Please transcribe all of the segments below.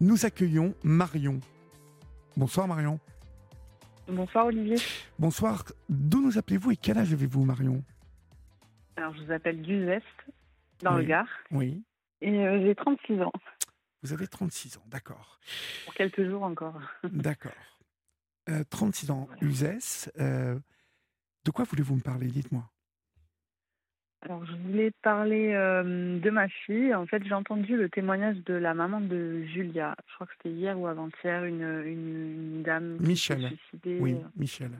Nous accueillons Marion. Bonsoir Marion. Bonsoir Olivier. Bonsoir. D'où nous appelez-vous et quel âge avez-vous Marion Alors je vous appelle d'Uzeste, dans Oui. le Gard, Oui. et euh, j'ai 36 ans, Vous avez 36 ans, d'accord. pour quelques jours encore. D'accord. Euh, 36 ans, Voilà. Uzès. euh, de quoi voulez-vous me parler? Dites-moi. Alors je voulais parler euh, de ma fille. En fait, j'ai entendu le témoignage de la maman de Julia. Je crois que c'était hier ou avant-hier, une, une, une dame qui Michel. suicidée. Oui, Michel.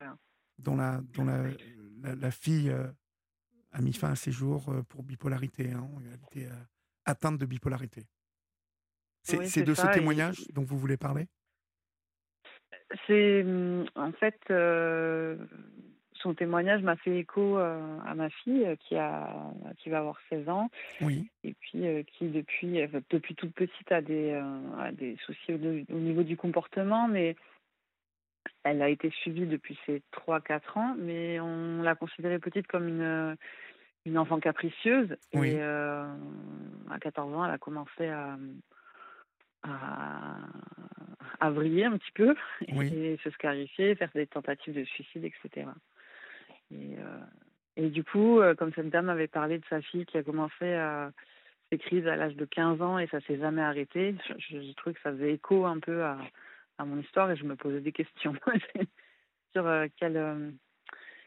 voilà. Dont la, dont la, la, la fille euh, a mis fin à ses jours euh, pour bipolarité. hein. Elle était euh, atteinte de bipolarité. C'est Oui, de ça, ce et- témoignage dont vous voulez parler? C'est hum, en fait euh, son témoignage m'a fait écho euh, à ma fille euh, qui a qui va avoir 16 ans. Oui. et puis euh, qui depuis depuis toute petite a des a des soucis au, au niveau du comportement mais elle a été suivie depuis ses 3-4 ans mais on l'a considérée petite comme une une enfant capricieuse Oui. et à 14 ans elle a commencé à à, à vriller un petit peu Oui. et se scarifier, faire des tentatives de suicide, etc. Et, euh, et du coup, euh, comme cette dame avait parlé de sa fille qui a commencé à ses crises à l'âge de 15 ans et ça s'est jamais arrêté, je- j'ai trouvé que ça faisait écho un peu à, à mon histoire et je me posais des questions sur euh, quel, euh,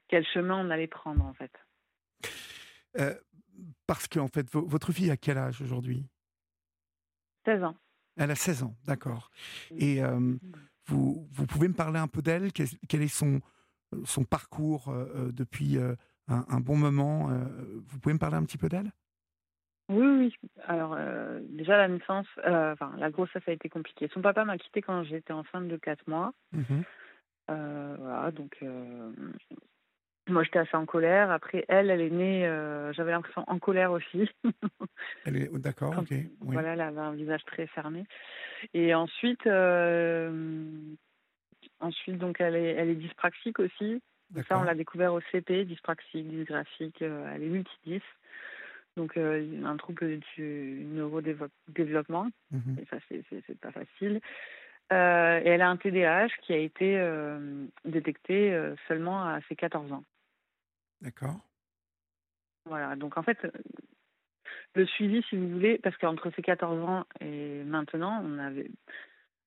quel chemin on allait prendre en fait. Euh, parce que, en fait, vo- votre fille a quel âge aujourd'hui? 16 ans. Elle a 16 ans, d'accord. Et vous, vous pouvez me parler un peu d'elle? Quel, quel est son, son parcours euh, euh, depuis euh, un, un bon moment Vous pouvez me parler un petit peu d'elle? Oui, oui. Alors, euh, déjà, la naissance, euh, enfin, la grossesse a été compliquée. Son papa m'a quittée quand j'étais enceinte de 4 mois. Euh, voilà, donc moi j'étais assez en colère. Après elle, elle est née, j'avais l'impression en colère aussi. Elle est oh, d'accord, ok. Oui. Voilà, elle avait un visage très fermé. Et ensuite, ensuite donc elle est, elle est dyspraxique aussi. Ça, on l'a découvert au CP, dyspraxique, dysgraphique, euh, elle est multidys. Donc euh, un trouble du neurodéveloppement. Mhm. Et ça, c'est- pas facile. Euh, et elle a un TDAH qui a été détecté seulement à ses 14 ans. D'accord. Voilà, donc en fait, le suivi, si vous voulez, parce qu'entre ses 14 ans et maintenant, on avait.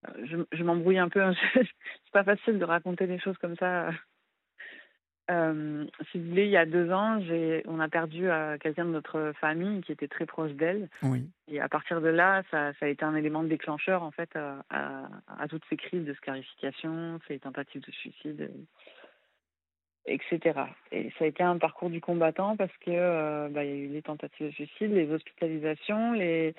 Euh, Je, je m'embrouille un peu, hein, c'est pas facile de raconter des choses comme ça. Euh, si vous voulez, il y a deux ans, on a perdu euh, quelqu'un de notre famille qui était très proche d'elle. Oui. Et à partir de là, ça, ça a été un élément déclencheur en fait à, à, à toutes ces crises de scarification, ces tentatives de suicide, euh, etc. Et ça a été un parcours du combattant parce que euh, bah, il y a eu les tentatives de suicide, les hospitalisations, les,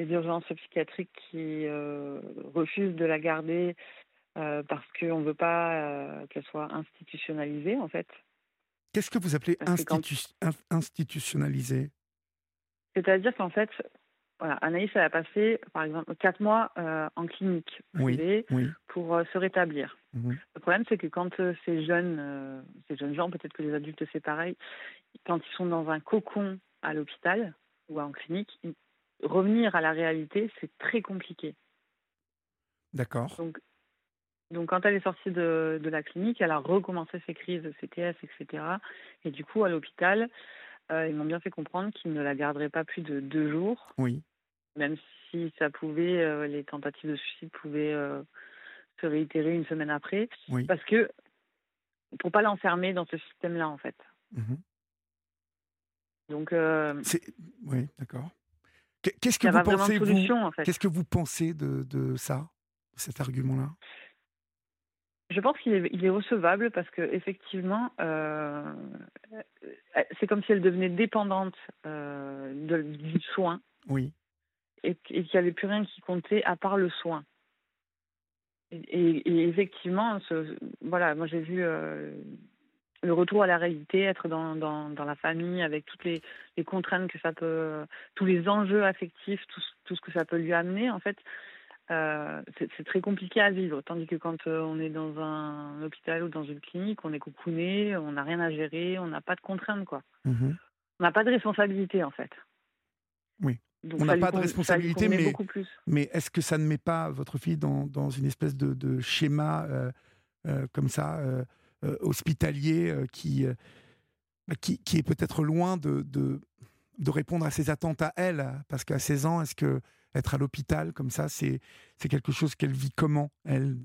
les urgences psychiatriques qui euh, refusent de la garder euh, parce qu'on ne veut pas euh, qu'elle soit institutionnalisée en fait. Qu'est-ce que vous appelez quand- institu- in- institutionnalisé C'est-à-dire qu'en fait, voilà, Anaïs, elle a passé, par exemple, quatre mois euh, en clinique Oui. privée Oui. pour euh, se rétablir. Mhm. Le problème, c'est que quand euh, ces jeunes, ces jeunes gens, peut-être que les adultes c'est pareil, quand ils sont dans un cocon à l'hôpital ou en clinique, ils- revenir à la réalité, c'est très compliqué. D'accord. Donc, donc quand elle est sortie de, de la clinique, elle a recommencé ses crises de CTS, etc. Et du coup, à l'hôpital, euh, ils m'ont bien fait comprendre qu'ils ne la garderaient pas plus de deux jours Oui. même si ça pouvait, euh, les tentatives de suicide pouvaient euh, se réitérer une semaine après, Oui. parce que pour pas l'enfermer dans ce système-là, en fait. Mhm. Donc, C'est oui, d'accord. Qu'est- Qu'est-ce que vous pensez de vous en fait. Qu'est-ce que vous pensez de, de ça, de cet argument-là? Je pense qu'il est, recevable parce que effectivement, euh, c'est comme si elle devenait dépendante euh, de- du soin Oui. et, qu- et qu'il n'y avait plus rien qui comptait à part le soin. Et, et- et effectivement, ce, voilà, moi j'ai vu euh, le retour à la réalité, être dans, dans, dans la famille avec toutes les, les contraintes que ça peut, tous les enjeux affectifs, tout, ce- tout ce que ça peut lui amener, en fait, euh, c'est très compliqué à vivre. Tandis que quand euh, on est dans un hôpital ou dans une clinique, on est cocooné, on n'a rien à gérer, on n'a pas de contraintes, quoi. Mhm. On n'a pas de responsabilité, en fait. Oui. on n'a pas de responsabilité, mais, mais est-ce que ça ne met pas votre fille dans, dans une espèce de, de schéma comme ça, hospitalier, qui, bah, qui, qui, est peut-être loin de, de, de, répondre à ses attentes à elle Parce qu'à 16 ans, est-ce que être à l'hôpital comme ça, c'est quelque chose qu'elle vit comment elle?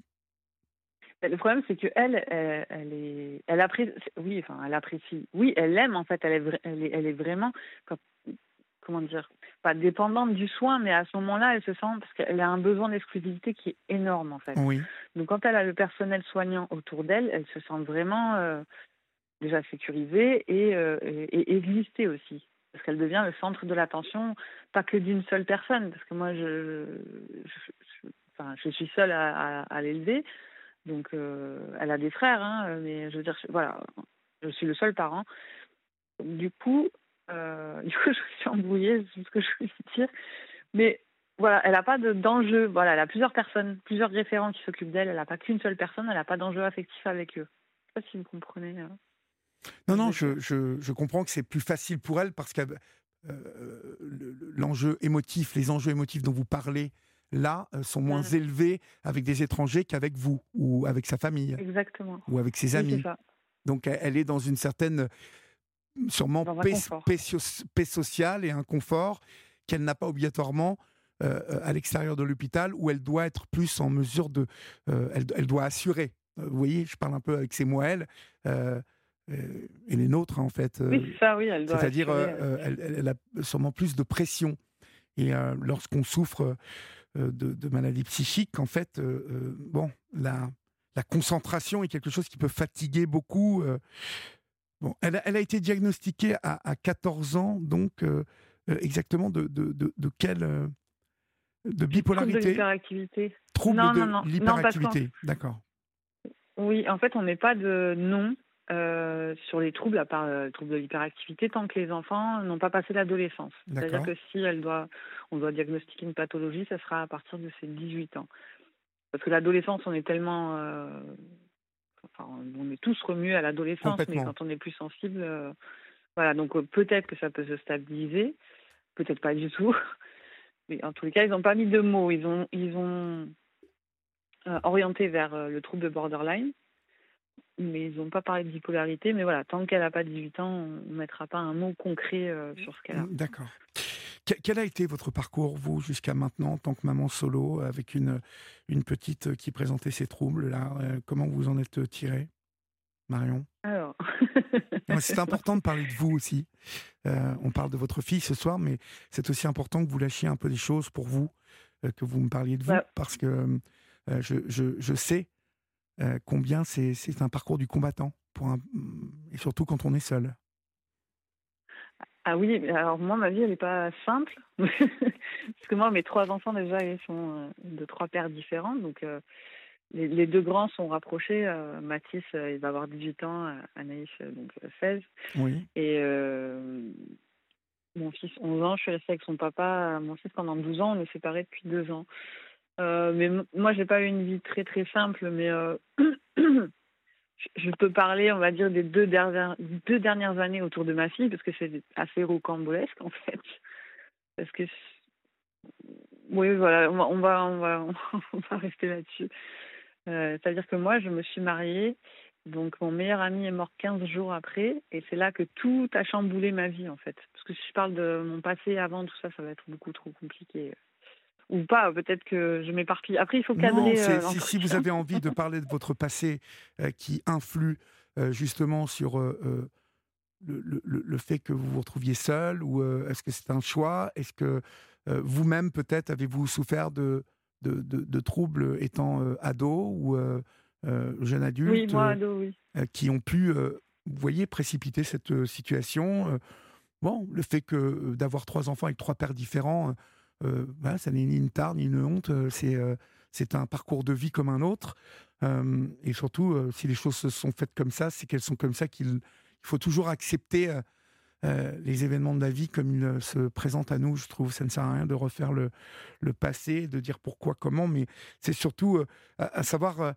Bah, le problème, c'est que elle, elle, est, elle apprécie, oui, enfin, elle apprécie, oui, elle l'aime en fait, elle est, elle est, elle est vraiment, comment dire, pas dépendante du soin, mais à ce moment-là, elle se sent parce qu'elle a un besoin d'exclusivité qui est énorme en fait. Oui. Donc quand elle a le personnel soignant autour d'elle, elle se sent vraiment euh, déjà sécurisée et, euh, et, exister aussi parce qu'elle devient le centre de l'attention, pas que d'une seule personne, parce que moi, je, je, enfin, je suis seule à, à l'élever, donc, euh, elle a des frères, hein, mais je veux dire, voilà, je suis le seul parent. Du coup, euh, du coup, je suis embrouillée, c'est ce que je veux dire. Mais voilà, elle n'a pas d'enjeu. voilà, elle a plusieurs personnes, plusieurs référents qui s'occupent d'elle. Elle n'a pas qu'une seule personne. Elle n'a pas d'enjeu affectif avec eux. Je ne sais pas si vous comprenez. Hein. Non, non, je, je, je, comprends que c'est plus facile pour elle parce que euh, l'enjeu émotif, les enjeux émotifs dont vous parlez là, euh, sont moins mmh. élevés avec des étrangers qu'avec vous ou avec sa famille. Exactement. Ou avec ses amis. Donc elle est dans une certaine, sûrement, paix, sociale et un confort qu'elle n'a pas obligatoirement euh, à l'extérieur de l'hôpital où elle doit être plus en mesure de. Euh, elle, doit assurer. Vous voyez, je parle un peu avec ses mots, elle. et les nôtres, en fait. oui, ça, oui, elle doit. C'est-à-dire, elle, elle, a sûrement plus de pression. Et lorsqu'on souffre euh, de, maladies psychiques, en fait, euh, euh, bon, la, la concentration est quelque chose qui peut fatiguer beaucoup. Bon, elle, a, elle a été diagnostiquée à, à 14 ans, donc exactement de, de, de, de quelle de bipolarité Trouble de l'hyperactivité. Trouble de l'hyperactivité, d'accord. Oui, en fait, on n'est pas de nom euh, sur les troubles, à part euh, le trouble de l'hyperactivité, tant que les enfants n'ont pas passé l'adolescence. C'est-à-dire que si elle doit, on doit diagnostiquer une pathologie, ça sera à partir de ses 18 ans. Parce que l'adolescence, on est tellement... Euh, enfin, on est tous remués à l'adolescence, mais quand on est plus sensible... voilà, donc peut-être que ça peut se stabiliser, peut-être pas du tout. Mais en tous les cas, ils n'ont pas mis de mots. Ils ont, ils ont orienté vers le trouble borderline mais ils n'ont pas parlé de bipolarité. Mais voilà, tant qu'elle n'a pas 18 ans, on ne mettra pas un mot concret euh, sur ce qu'elle a. D'accord. Quel a été votre parcours, vous, jusqu'à maintenant, en tant que maman solo, avec une, une petite qui présentait ses troubles là euh, Comment vous en êtes tirée, Marion? Alors. c'est important de parler de vous aussi. Euh, on parle de votre fille ce soir, mais c'est aussi important que vous lâchiez un peu des choses pour vous, que vous me parliez de vous, bah parce que je, je, je, sais euh, combien c'est un parcours du combattant, pour un, et surtout quand on est seul. Ah oui, alors moi, ma vie, elle n'est pas simple. Parce que moi, mes trois enfants, déjà, ils sont euh, de trois pères différents. Donc, euh, les, deux grands sont rapprochés. Mathis, il va avoir 18 ans, Anaïs, donc 16. Oui. Et mon fils, 11 ans, je suis restée avec son papa, mon fils, pendant 12 ans. On est séparés depuis deux ans. Euh, mais moi, j'ai pas eu une vie très très simple, mais euh, je peux parler, on va dire, des deux dernières, années autour de ma fille, parce que c'est assez rocambolesque en fait. Parce que, oui, voilà, on va, on va, on va, on va rester là-dessus. Euh, C'est-à-dire que moi, je me suis mariée, donc mon meilleur ami est mort 15 jours après, et c'est là que tout a chamboulé ma vie en fait. Parce que si je parle de mon passé avant, tout ça, ça va être beaucoup trop compliqué ou pas. Peut-être que je m'éparpille. Après, il faut cadrer. Euh, si, vous avez envie de parler de votre passé euh, qui influe euh, justement sur le, le, le, fait que vous vous retrouviez seul, ou est-ce que c'est un choix? Est-ce que vous-même, peut-être, avez-vous souffert de, de, de, troubles étant ado ou jeune adulte Oui, moi, ado, oui. qui ont pu, vous voyez, précipiter cette situation Bon, le fait que d'avoir trois enfants avec trois pères différents, euh, bah, ça n'est ni une tare ni une honte, euh, c'est euh, c'est un parcours de vie comme un autre. et surtout, si les choses se sont faites comme ça, c'est qu'elles sont comme ça qu'il faut toujours accepter les événements de la vie comme ils se présentent à nous. Je trouve ça ne sert à rien de refaire le, le passé, de dire pourquoi, comment, mais c'est surtout à, savoir,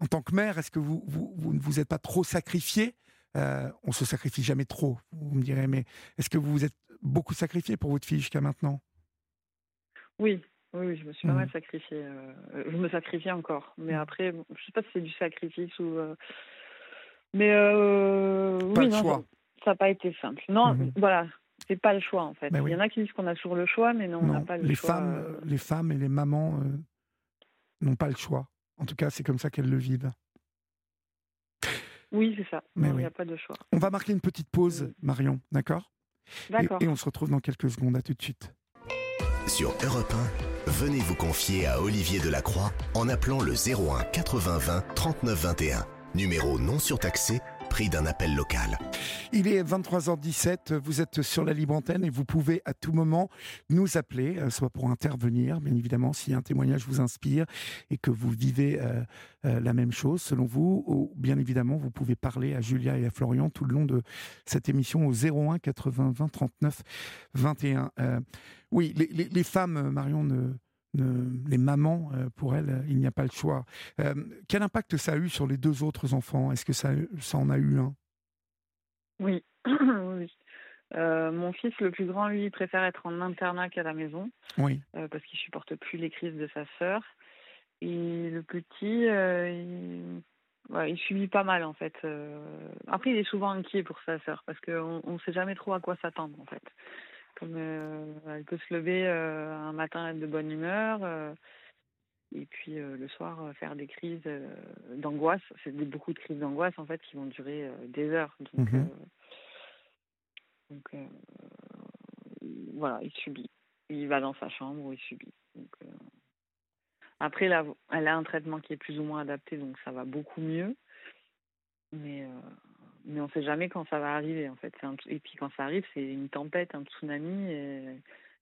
en tant que mère, est-ce que vous, vous, vous ne vous êtes pas trop sacrifié On se sacrifie jamais trop, vous me direz, mais est-ce que vous vous êtes beaucoup sacrifié pour votre fille jusqu'à maintenant? Oui, oui, je me suis pas mal Mhm. sacrifiée. euh, je me sacrifie encore. Mais après, bon, je sais pas si c'est du sacrifice ou. euh, Mais euh, Pas oui, le non, choix. ça n'a pas été simple. Non, Mhm. voilà, c'est pas le choix en fait. Ben Il y en a qui disent qu'on a toujours le choix, mais non, on n'a pas le les choix. femmes, euh, les femmes et les mamans euh, n'ont pas le choix. En tout cas, c'est comme ça qu'elles le vivent. Oui, c'est ça. Il oui. n'y a pas de choix. On va marquer une petite pause, Oui. Marion, d'accord? Et, on se retrouve dans quelques secondes. À tout de suite. Sur Europe 1, venez vous confier à Olivier Delacroix en appelant le 01 80 20 39 21. Numéro non surtaxé, prix d'un appel local. Il est 23h17, vous êtes sur la libre antenne et vous pouvez à tout moment nous appeler, euh, soit pour intervenir, bien évidemment, si un témoignage vous inspire et que vous vivez euh, euh, la même chose selon vous, ou bien évidemment, vous pouvez parler à Julia et à Florian tout le long de cette émission au 01 80 20 39 21. Euh, oui, les, femmes, Marion, ne- les mamans, euh, pour elles, euh, il n'y a pas le choix. Euh, quel impact ça a eu sur les deux autres enfants? Est-ce que ça, ça en a eu un? Oui. oui. Euh, mon fils, le plus grand, lui, il préfère être en internat qu'à la maison Oui. euh, parce qu'il supporte plus les crises de sa sœur. Et le petit, euh, il... ouais, il subit pas mal en fait. Euh, Après, il est souvent inquiet pour sa sœur parce qu'on ne sait jamais trop à quoi s'attendre en fait. Comme euh, elle peut se lever euh, un matin être de bonne humeur. euh, et puis le soir faire des crises d'angoisse. C'est beaucoup de crises d'angoisse en fait qui vont durer des heures. Donc, Mhm. donc voilà, il subit. Il va dans sa chambre où il subit. Donc, euh, Après, là, elle a un traitement qui est plus ou moins adapté, donc ça va beaucoup mieux. Mais, euh, mais on ne sait jamais quand ça va arriver en fait. Un- Et puis quand ça arrive, c'est une tempête, un tsunami. Et,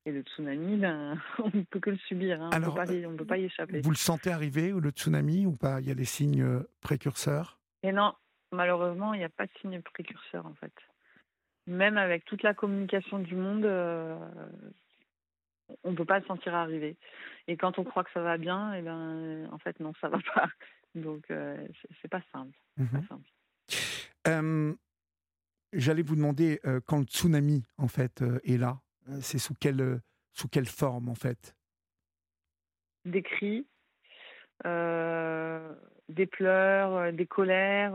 et le tsunami, ben, on ne peut que le subir. hein. Alors, on ne peut pas y échapper. Vous le sentez arriver, ou le tsunami, ou pas? Il y a des signes euh, précurseurs? Et non, malheureusement, il n'y a pas de signe précurseur en fait. Même avec toute la communication du monde, euh, on ne peut pas le sentir arriver. Et quand on croit que ça va bien, et ben, en fait, non, ça va pas. Donc, euh, c'est- pas simple. Mhm. Pas simple. Euh, J'allais vous demander, euh, quand le tsunami, en fait, euh, est là, c'est sous quelle, sous quelle forme, en fait? Des cris, des pleurs, des colères,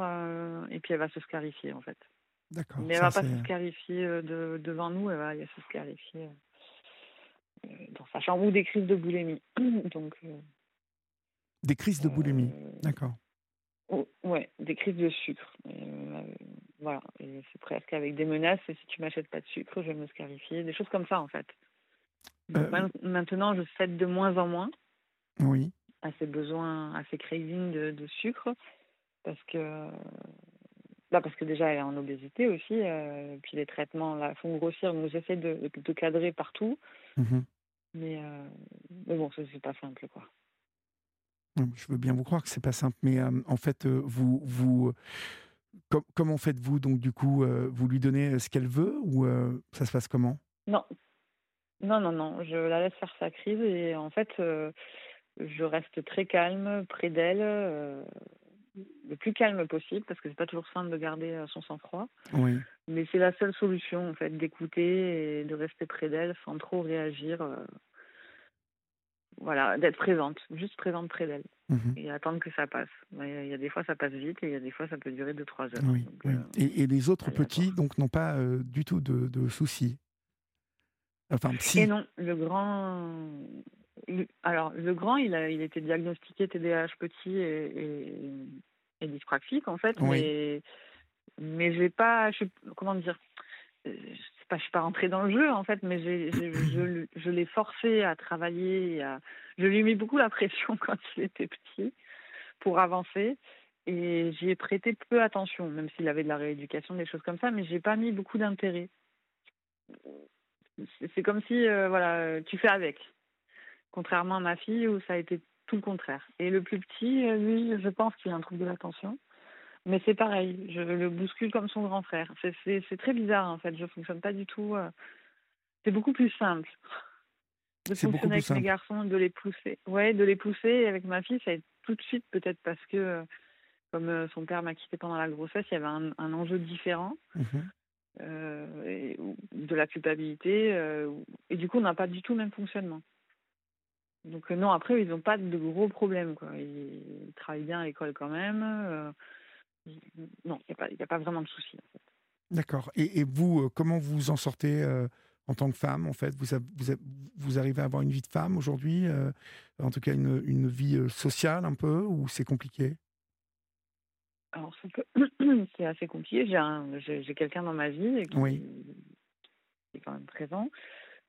et puis elle va se scarifier en fait. D'accord. Mais elle ça, va pas se scarifier de- devant nous, elle va elle va se scarifier euh, dans sa chambre ou des crises de boulimie. Donc, euh, Des crises de boulimie. euh, D'accord. Oh, ouais, des crises de sucre. Euh, voilà, c'est presque avec des menaces. Si tu m'achètes pas de sucre, je vais me scarifier. Des choses comme ça en fait. Donc, Euh, ma- Maintenant, je cède de moins en moins Oui. à ses besoins, à ses cravings de, de sucre, parce que bah parce que déjà elle est en obésité aussi, euh, puis les traitements la font grossir, donc j'essaie de, de cadrer partout, Mhm. mais, euh, mais bon, ça c'est pas simple quoi. Je veux bien vous croire que c'est pas simple, mais euh, en fait, euh, vous, vous, com- comment faites-vous donc du coup euh, Vous lui donnez ce qu'elle veut ou ça se passe comment? Non, non, non, non, je la laisse faire sa crise et en fait, je reste très calme près d'elle, le plus calme possible, parce que c'est pas toujours simple de garder son sang-froid. Oui. Mais c'est la seule solution, en fait, d'écouter et de rester près d'elle sans trop réagir. Euh, voilà, d'être présente, juste présente près d'elle Mhm. et attendre que ça passe. Mais Il y a des fois, ça passe vite et il y a des fois, ça peut durer 2-3 heures. Oui, Donc, oui. euh, Et, et les autres petits donc n'ont pas euh, du tout de, de soucis? Enfin, si. Et non, le grand. Alors, le grand, il a, il était diagnostiqué TDAH petit et, et, et dyspraxique, en fait, Oui. mais, mais j'ai pas. Je, comment dire euh, pas, je suis pas rentrée dans le jeu en fait, mais je, l'ai forcé à travailler. à- je lui ai mis beaucoup la pression quand il était petit pour avancer, et j'y ai prêté peu attention, même s'il avait de la rééducation, des choses comme ça, mais j'ai pas mis beaucoup d'intérêt. C'est- C'est comme si, euh, voilà, tu fais avec. Contrairement à ma fille où ça a été tout le contraire. Et le plus petit, euh, lui, je pense qu'il a un trouble de l'attention. Mais c'est pareil, je le bouscule comme son grand frère. C'est- très bizarre en fait, je fonctionne pas du tout. euh, C'est beaucoup plus simple de fonctionner avec mes garçons, de les pousser. Ouais, de les pousser. Avec ma fille, ça a été tout de suite peut-être parce que, euh, comme euh, son père m'a quitté pendant la grossesse, il y avait un, un enjeu différent. Mhm. et, de la culpabilité. et du coup, on n'a pas du tout le même fonctionnement. Donc non, après, ils n'ont pas de gros problèmes. Quoi. Ils, travaillent bien à l'école quand même. Non, il n'y a, a, pas vraiment de. En fait. D'accord. Et, et, vous, comment vous en sortez en tant que femme, en fait? Vous, vous, vous, arrivez à avoir une vie de femme aujourd'hui En tout cas, une, une vie sociale un peu Ou c'est compliqué? Alors, c'est assez compliqué. J'ai quelqu'un dans ma vie qui, oui. est quand même présent.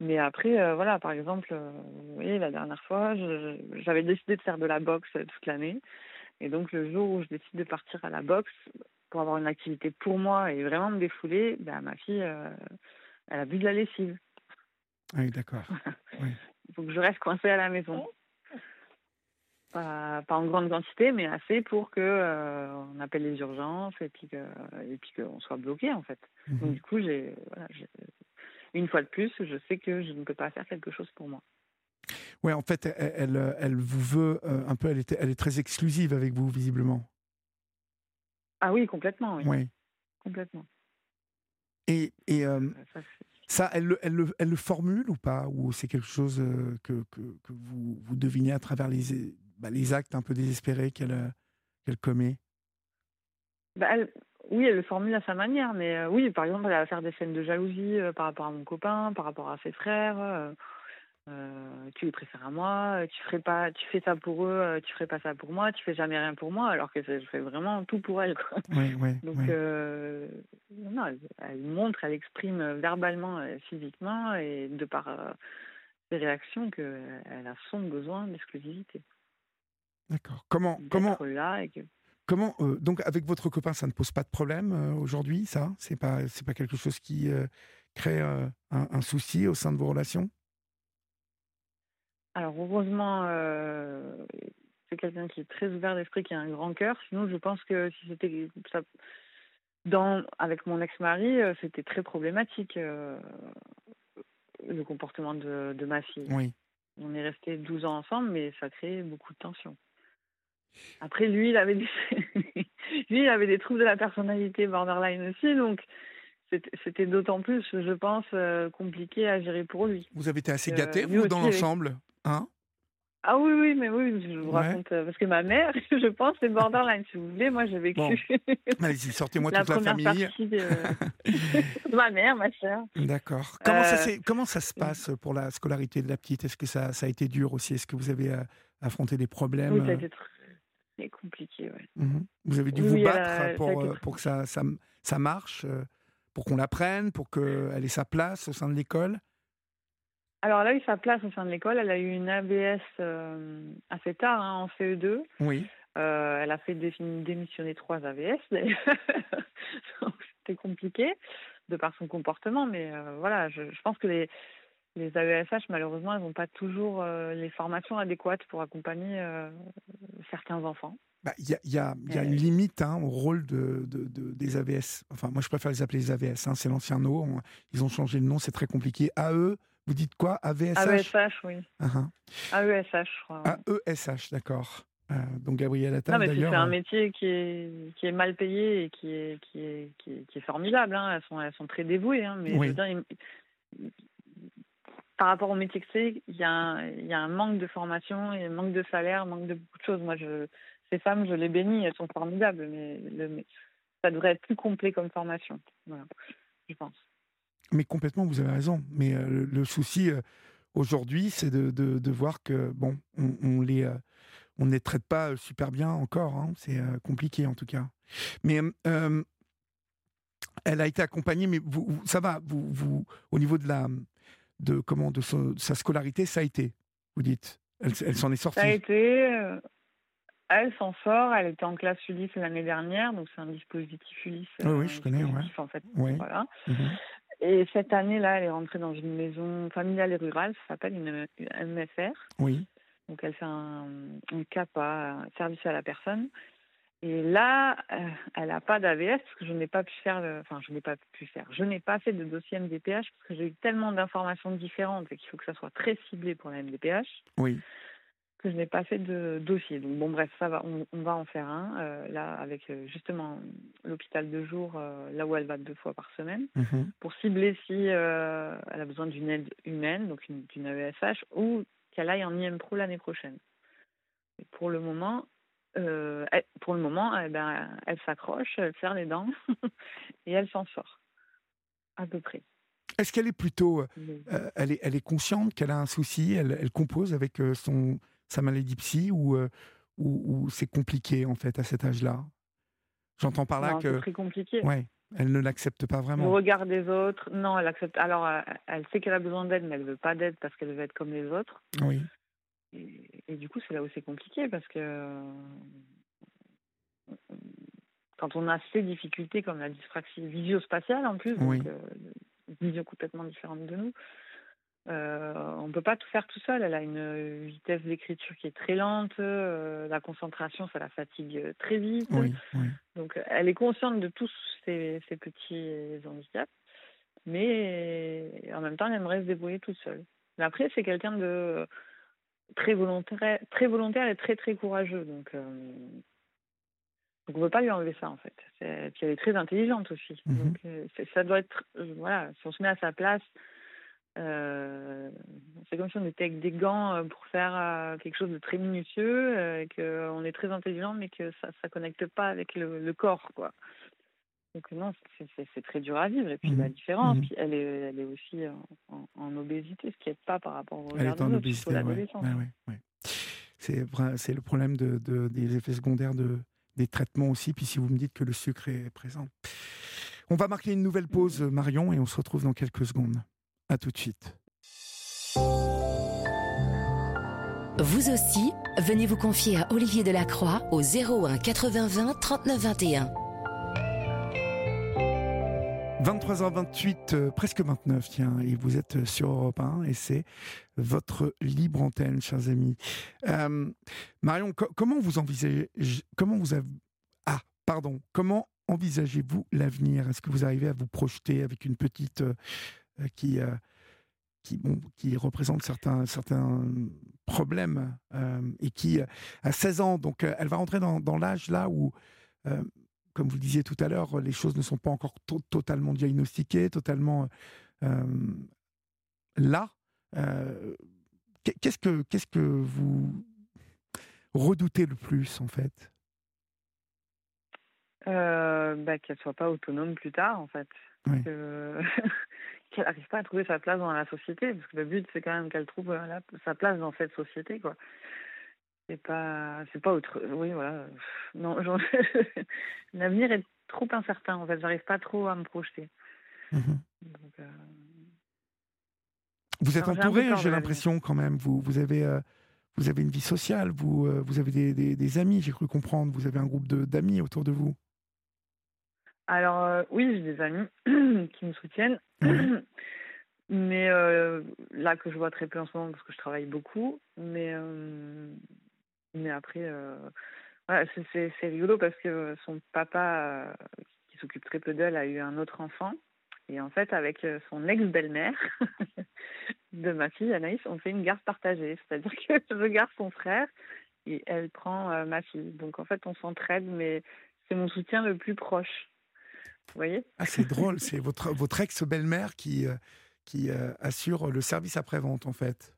Mais après, euh, voilà, par exemple, euh, vous voyez, la dernière fois, j'avais décidé de faire de la boxe toute l'année. Et donc, le jour où je décide de partir à la boxe pour avoir une activité pour moi et vraiment me défouler, ben, ma fille, euh, elle a bu de la lessive. Oui, d'accord. Il faut que je reste coincée à la maison pas, en grande quantité, mais assez pour que euh, on appelle les urgences et puis que et puis qu'on soit bloqué en fait. Mhm. Donc du coup, j'ai voilà, une fois de plus, je sais que je ne peux pas faire quelque chose pour moi. Ouais, en fait, elle, elle, vous veut euh, un peu, elle est, elle est très exclusive avec vous visiblement. Ah oui, complètement. Oui. oui. Complètement. Et, et euh, ça, elle, elle, elle, le formule ou pas? Ou c'est quelque chose que, que, que, vous, vous devinez à travers les, bah, les actes un peu désespérés qu'elle euh, qu'elle commet? Bah, Oui, elle le formule à sa manière, mais euh, oui, par exemple, elle va faire des scènes de jalousie euh, par rapport à mon copain, par rapport à ses frères. Tu les préfères à moi, tu ferais pas, tu fais ça pour eux, tu ferais pas ça pour moi, tu fais jamais rien pour moi, alors que je fais vraiment tout pour elle. Quoi. Donc, non, elle, montre, elle exprime verbalement, physiquement et de par ses réactions qu'elle a son besoin d'exclusivité. D'accord. Comment comment comment euh, donc avec votre copain ça ne pose pas de problème euh, aujourd'hui ça? C'est pas c'est pas quelque chose qui euh, crée un, souci au sein de vos relations? Alors heureusement c'est quelqu'un qui est très ouvert d'esprit qui a un grand cœur sinon je pense que si c'était ça dans avec mon ex-mari c'était très problématique le comportement de, de ma fille. Oui. On est resté 12 ans ensemble mais ça crée beaucoup de tension. Après, lui, il avait des, lui, il avait des troubles de la personnalité borderline aussi, donc c'était d'autant plus, je pense, euh, compliqué à gérer pour lui. Vous avez été assez gâté, vous, dans l'ensemble? Hein? Ah oui, oui, mais oui, je vous raconte. Euh, parce que ma mère, je pense, c'est borderline. Si vous voulez, moi, j'ai vécu. Allez-y, sortez-moi toute la famille. De... ma mère, ma soeur. D'accord. Comment, ça euh, comment ça se passe pour la scolarité de la petite? Est-ce que ça, ça a été dur aussi? Est-ce que vous avez affronté des problèmes Oui, ça a été c'est compliqué, ouais. Mmh vous avez dû vous battre pour, euh, pour que ça, ça, ça marche, euh, pour qu'on l'apprenne, pour qu'elle ait sa place au sein de l'école? Alors, elle a eu sa place au sein de l'école. Elle a eu une ABS euh, assez tard, hein, en CE2. Oui. elle a fait démissionner trois AVS, C'était compliqué de par son comportement, mais voilà, je, je, pense que les, les AESH, malheureusement, elles n'ont pas toujours euh, les formations adéquates pour accompagner euh, certains enfants. Bah, il y, a, y, a, y a une limite hein, au rôle de, de, des AVS. Enfin, moi, je préfère les appeler les AVS. Hein, c'est l'ancien nom. Ils ont changé le nom, c'est très compliqué. AE, vous dites quoi? AVSH AESH, oui. Uh -huh. AESH, je crois. AESH, d'accord. Euh, donc Gabriel Attal, d'ailleurs. C'est un métier qui est, qui est mal payé et qui est, qui est, qui est, qui est formidable. Hein. Elles, sont, elles sont très dévouées. Hein, mais je veux dire, par rapport au métier que c'est, il y, a un, il y a un manque de formation, et un manque de salaire, un manque de beaucoup de choses. Moi, je, ces femmes, je les bénis, elles sont formidables, mais, le, ça devrait être plus complet comme formation. Voilà, je pense. Mais complètement, vous avez raison. Mais euh, le, souci euh, aujourd'hui, c'est de, de, de, voir que bon, on, on les euh, on ne les traite pas super bien encore. Hein. C'est compliqué en tout cas. Mais elle a été accompagnée, mais vous, ça va. Vous, vous, au niveau de la de comment de, sa scolarité, ça a été, vous dites. Elle, s'en est sortie. Ça a été. Elle s'en sort. Elle était en classe Ulysse l'année dernière, donc c'est un dispositif Ulysse. Oui, je connais. Ouais. En fait, voilà. Mhm. Et cette année-là, elle est rentrée dans une maison familiale et rurale, ça s'appelle une MFR. Oui. Donc elle fait un, un CAPA, service à la personne. Et là, euh, elle n'a pas d'AVS parce que je n'ai pas pu faire, enfin je n'ai pas pu faire, je n'ai pas fait de dossier MDPH parce que j'ai eu tellement d'informations différentes et qu'il faut que ça soit très ciblé pour la MDPH. Oui. Que je n'ai pas fait de dossier. Donc bon, bref, ça va, on, va en faire un euh, là avec euh, justement l'hôpital de jour, euh, là où elle va deux fois par semaine, Mhm. pour cibler si elle a besoin d'une aide humaine, donc une- d'une AESH, ou qu'elle aille en IM Pro l'année prochaine. Et pour le moment, elle- pour le moment, eh ben, elle s'accroche, elle serre les dents et elle s'en sort, à peu près. Est-ce qu'elle est plutôt, euh, elle, est, elle est consciente qu'elle a un souci, elle, elle compose avec euh, son, sa maladie psy ou, euh, ou, ou c'est compliqué en fait à cet âge-là? J'entends par là Non, c'est que, très compliqué. ouais, elle ne l'accepte pas Le vraiment. regard des autres, non, elle accepte. Alors, euh, elle sait qu'elle a besoin d'aide, mais elle veut pas d'aide parce qu'elle veut être comme les autres. Oui, Et, et du coup, c'est là où c'est compliqué parce que quand on a ces difficultés comme la dyspraxie visio-spatiale en plus, Oui. donc euh, une vision complètement différente de nous, euh, on ne peut pas tout faire tout seul. Elle a une vitesse d'écriture qui est très lente, euh, la concentration, ça la fatigue très vite. oui, oui. Donc, elle est consciente de tous ces, ces petits handicaps, mais en même temps, elle aimerait se débrouiller toute seule. Mais après, c'est quelqu'un de très volontaire, très volontaire et très très courageux. Donc, euh, donc on ne peut pas lui enlever ça en fait. C'est- Puis elle est très intelligente aussi. Mhm. Donc ça doit être, voilà, si on se met à sa place, c'est comme si on était avec des gants euh, pour faire euh, quelque chose de très minutieux, euh, et qu'on est très intelligent, mais que ça ne connecte pas avec le, le corps, quoi. Donc non, c'est- très dur à vivre. Et puis Mhm. la différence, puis elle est, elle est aussi en, en- en obésité, ce qui n'aide pas par rapport au Elle est en obésité, ouais. C'est le problème de, de- des effets secondaires de, des traitements aussi, puis si vous me dites que le sucre est présent. On va marquer une nouvelle pause, Marion, et on se retrouve dans quelques secondes. À tout de suite. Vous aussi, venez vous confier à Olivier Delacroix au 01 80 20 39 21. 23h28, euh, presque 29, tiens, et vous êtes sur Europe 1, et c'est votre libre antenne, chers amis. Euh, Marion, co- comment vous envisagez, comment vous avez, ah, pardon, comment envisagez-vous l'avenir? Est-ce que vous arrivez à vous projeter avec une petite euh, euh, qui, euh, qui, bon, qui représente certains, certains problèmes euh, et qui euh, a 16 ans, donc euh, elle va rentrer dans, dans l'âge là où euh, comme vous le disiez tout à l'heure, les choses ne sont pas encore to- totalement diagnostiquées, totalement euh, là. Euh, qu'est- qu'est-ce que qu'est-ce que vous redoutez le plus en fait? Euh, bah, qu'elle soit pas autonome plus tard, en fait. Oui. Que- qu'elle n'arrive pas à trouver sa place dans la société, parce que le but, c'est quand même qu'elle trouve euh, sa place dans cette société, quoi. C'est pas, c'est pas autre. Oui, voilà. Non, l'avenir est trop incertain, en fait. J'arrive pas trop à me projeter. Mhm. Donc, euh, Vous êtes entouré, j'ai l'impression quand même. Vous vous avez euh, vous avez une vie sociale, vous euh, vous avez des, des- des amis, j'ai cru comprendre. Vous avez un groupe d'amis autour de vous. Alors, euh, oui, j'ai des amis qui me soutiennent. Mais euh, là que je vois très peu en ce moment parce que je travaille beaucoup. Mais, euh, mais après, c'est- rigolo parce que son papa, qui s'occupe très peu d'elle, a eu un autre enfant. Et en fait, avec son ex-belle-mère de ma fille, Anaïs, on fait une garde partagée. C'est-à-dire que je garde son frère et elle prend ma fille. Donc en fait, on s'entraide, mais c'est mon soutien le plus proche. Vous voyez? Ah, c'est drôle, c'est votre, votre ex-belle-mère qui, euh, qui euh, assure le service après-vente, en fait.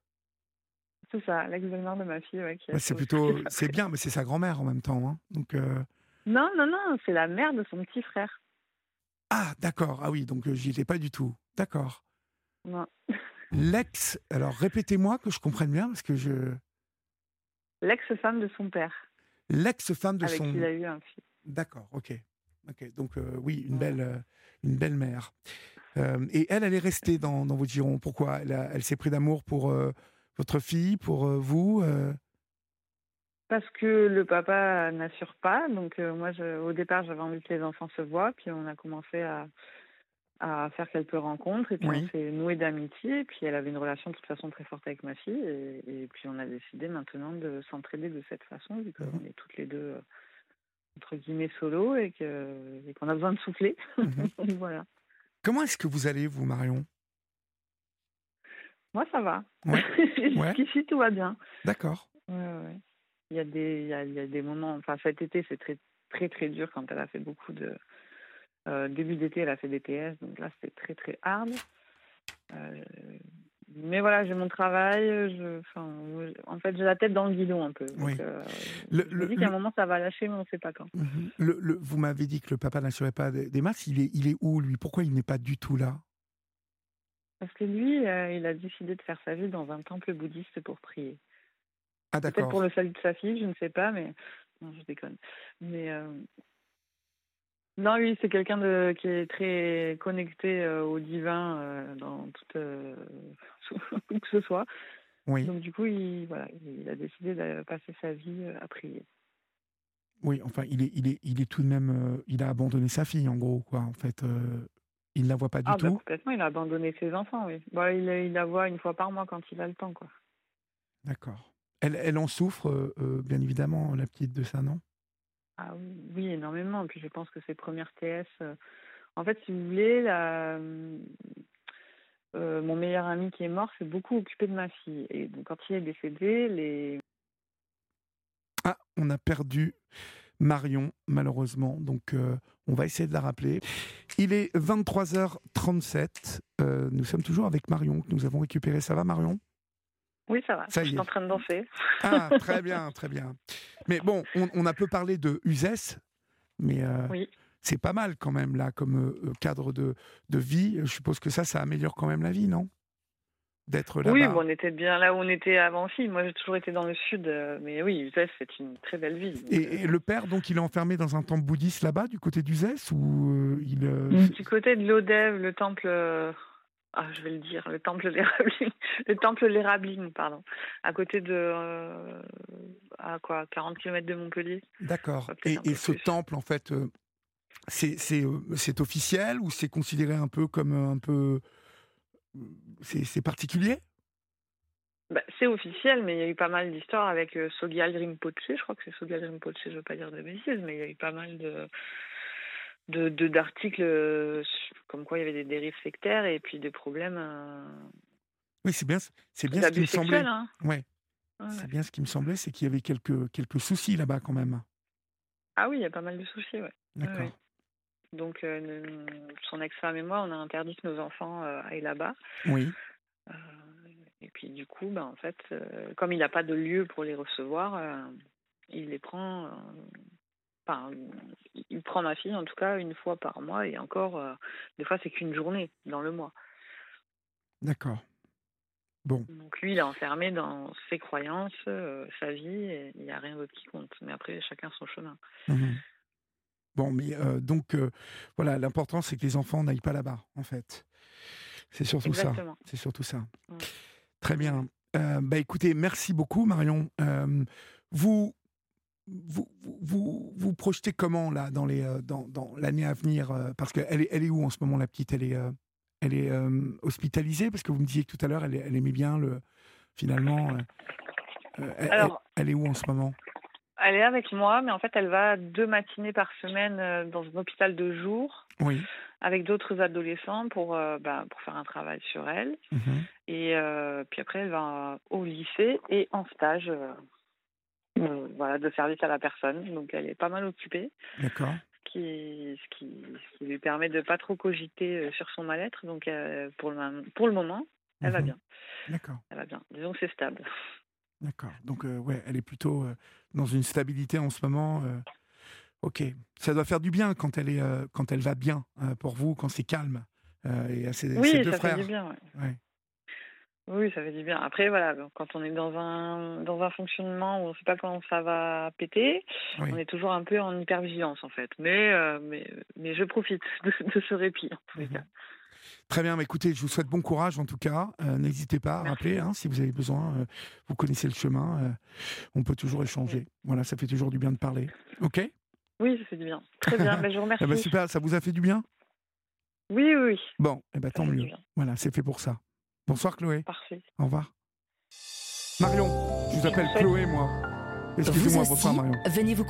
C'est ça, l'ex-belle-mère de ma fille. Ouais, Ouais, c'est plutôt, c'est bien, mais c'est sa grand-mère en même temps. hein. Donc, euh, Non, non, non, c'est la mère de son petit frère. ah, d'accord. Ah oui, donc j'y étais pas du tout. D'accord. Non. L'ex, alors répétez-moi que je comprenne bien, parce que je, L'ex-femme de son père, l'ex-femme de avec son, qui il a eu un fils. d'accord, ok, ok. Donc euh, oui, une belle, euh, une belle mère. Euh, et elle, elle est restée dans, dans votre giron. Pourquoi? Elle, s'est pris d'amour pour votre fille, pour vous. Parce que le papa n'assure pas. Donc, moi, je- au départ, j'avais envie que les enfants se voient. Puis, on a commencé à, à faire quelques rencontres. Et puis, Oui. on s'est noué d'amitié. Et puis, elle avait une relation de toute façon très forte avec ma fille. Et, et puis, on a décidé maintenant de s'entraider de cette façon, vu qu'on Mhm. est toutes les deux, entre guillemets, solo et qu'on a besoin de souffler. Mhm. voilà. Comment est-ce que vous allez, vous, Marion? Moi, ça va. Ouais. Ouais. Jusqu'ici, tout va bien. D'accord. Ouais, ouais. il y a des, il y a, il y a des moments. Enfin, cet été, c'est très, très, très dur quand elle a fait beaucoup de. euh, début d'été, elle a fait des TS, donc là, c'était très, très hard. Euh, mais voilà, j'ai mon travail. Je, enfin, en fait, j'ai la tête dans le guidon un peu. Donc, Oui. euh, Le- je me dis qu'à un moment, ça va lâcher, mais on ne sait pas quand. Mhm. Le- le- vous m'avez dit que le papa n'assurait pas des, masses. Il est, il est où, lui? Pourquoi il n'est pas du tout là? Parce que lui, euh, il a décidé de faire sa vie dans un temple bouddhiste pour prier. Ah, Peut-être d'accord. pour le salut de sa fille, je ne sais pas, mais non, je déconne. Mais euh, non, lui, c'est quelqu'un de qui est très connecté euh, au divin euh, dans toute euh, où que ce soit. Oui, Donc du coup, il voilà, il a décidé de passer sa vie euh, à prier. oui. Enfin, il est, il est, il est tout de même. il a abandonné sa fille, en gros, quoi. En fait, il ne la voit pas du Ah bah, tout. complètement, il a abandonné ses enfants, oui. Bon, il, il la voit une fois par mois quand il a le temps, quoi. D'accord. Elle, elle en souffre, bien évidemment, la petite de ça, non? Ah oui, énormément. Puis je pense que ses premières TS. euh, En fait, si vous voulez, la, euh, mon meilleur ami qui est mort s'est beaucoup occupé de ma fille. Et donc, quand il est décédé, les. Ah, on a perdu Marion, malheureusement. Donc, euh, on va essayer de la rappeler. Il est 23h37. Euh, nous sommes toujours avec Marion, que nous avons récupéré. Ça va, Marion? Oui, ça va. Ça je suis est. en train de danser. Ah, très bien, très bien. Mais bon, on, on a peu parlé de USES, mais euh, Oui. c'est pas mal quand même, là, comme euh, cadre de, de vie. Je suppose que ça, ça améliore quand même la vie, non? D'être là-bas. Oui, bon, on était bien là où on était avant aussi. Moi, j'ai toujours été dans le sud. euh, Mais oui, Uzès, c'est une très belle ville. donc, Et, et le père, donc, il est enfermé dans un temple bouddhiste là-bas, du côté d'Uzès, ou il... c'est- Du côté de l'Odev, le temple. Ah, je vais le dire, le temple l'Érabling, le temple pardon, à côté de, euh, à quoi, 40 km de Montpellier. D'accord. Et, ce temple, en fait, euh, c'est euh, c'est officiel ou c'est considéré un peu comme euh, un peu... C'est c'est particulier? Bah, c'est officiel, mais il y a eu pas mal d'histoires avec euh, Sogyal Rinpoche. Je crois que c'est Sogyal Rinpoche, je veux pas dire de bêtises, mais il y a eu pas mal de de- d'articles euh, comme quoi il y avait des dérives sectaires et puis des problèmes euh, Oui, c'est bien, c'est bien ce qui me semblait. Hein. Ouais. C'est bien ce qui me semblait, c'est qu'il y avait quelques, quelques soucis là-bas quand même. Ah oui, il y a pas mal de soucis, ouais. D'accord. Donc, euh, son ex-femme et moi, on a interdit que nos enfants euh, aillent là-bas. Oui. Et puis, du coup, ben, en fait, comme il n'a pas de lieu pour les recevoir, il les prend. Enfin, il- prend ma fille, en tout cas, une fois par mois. Et encore, euh, des fois, c'est qu'une journée dans le mois. D'accord. Bon. Donc, lui, il est enfermé dans ses croyances, euh, sa vie, et il n'y a rien d'autre qui compte. Mais après, chacun son chemin. Mhm. Bon, mais euh, donc, voilà, l'important, c'est que les enfants n'aillent pas là-bas, en fait. C'est surtout Exactement. ça. C'est surtout ça. Mm. Très bien. Bah, écoutez, merci beaucoup, Marion. Vous, vous, vous, vous, projetez comment, là, dans les, euh, dans, dans l'année à venir euh, Parce qu'elle est, elle est où en ce moment, la petite? Elle est, euh, elle est euh, hospitalisée? Parce que vous me disiez que tout à l'heure, elle, elle aimait bien, le, finalement. euh, elle, Alors- elle- elle est où en ce moment? Elle est avec moi, mais en fait, elle va deux matinées par semaine dans un hôpital de jour Oui. avec d'autres adolescents pour, euh, bah, pour faire un travail sur elle. Mhm. Et puis après, elle va au lycée et en stage euh, voilà, de service à la personne. Donc, elle est pas mal occupée, D'accord. ce qui, ce qui, ce qui lui permet de pas trop cogiter euh, sur son mal-être. Donc, euh, pour, le, pour le moment, elle va Mhm. bien. D'accord. Elle va bien. Disons que c'est stable. D'accord. Donc, euh, ouais, elle est plutôt dans une stabilité en ce moment. ok. Ça doit faire du bien quand elle, est, quand elle va bien pour vous, quand c'est calme. Et à ses, Oui, ses deux ça frères. fait du bien. ouais. Ouais. Oui, ça fait du bien. Après, voilà, quand on est dans un, dans un fonctionnement où on ne sait pas quand ça va péter, Oui. on est toujours un peu en hypervigilance, en fait. Mais, euh, mais, mais je profite de, de ce répit, en tous les Mhm. cas. Très bien. Mais écoutez, je vous souhaite bon courage en tout cas. Euh, N'hésitez pas à Merci. rappeler hein, si vous avez besoin. euh, vous connaissez le chemin. on peut toujours échanger. Voilà, ça fait toujours du bien de parler. Ok? Eh Oui, ça fait du bien. Très bien, ben, je vous remercie. ben, Super. Ça vous a fait du bien? Oui, oui. Bon, eh ben, tant mieux. Voilà, c'est fait pour ça. Bonsoir Chloé. Parfait. Au revoir. Marion, je vous appelle. Chloé, moi. Excusez-moi, bonsoir Marion. venez vous